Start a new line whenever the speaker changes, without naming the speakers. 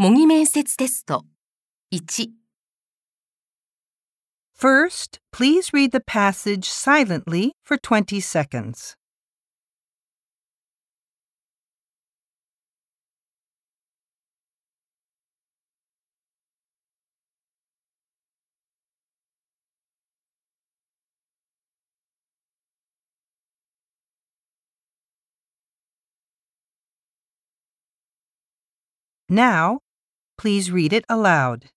模擬面接テスト1
First, please read the passage silently for 20 seconds. Now, please read it aloud.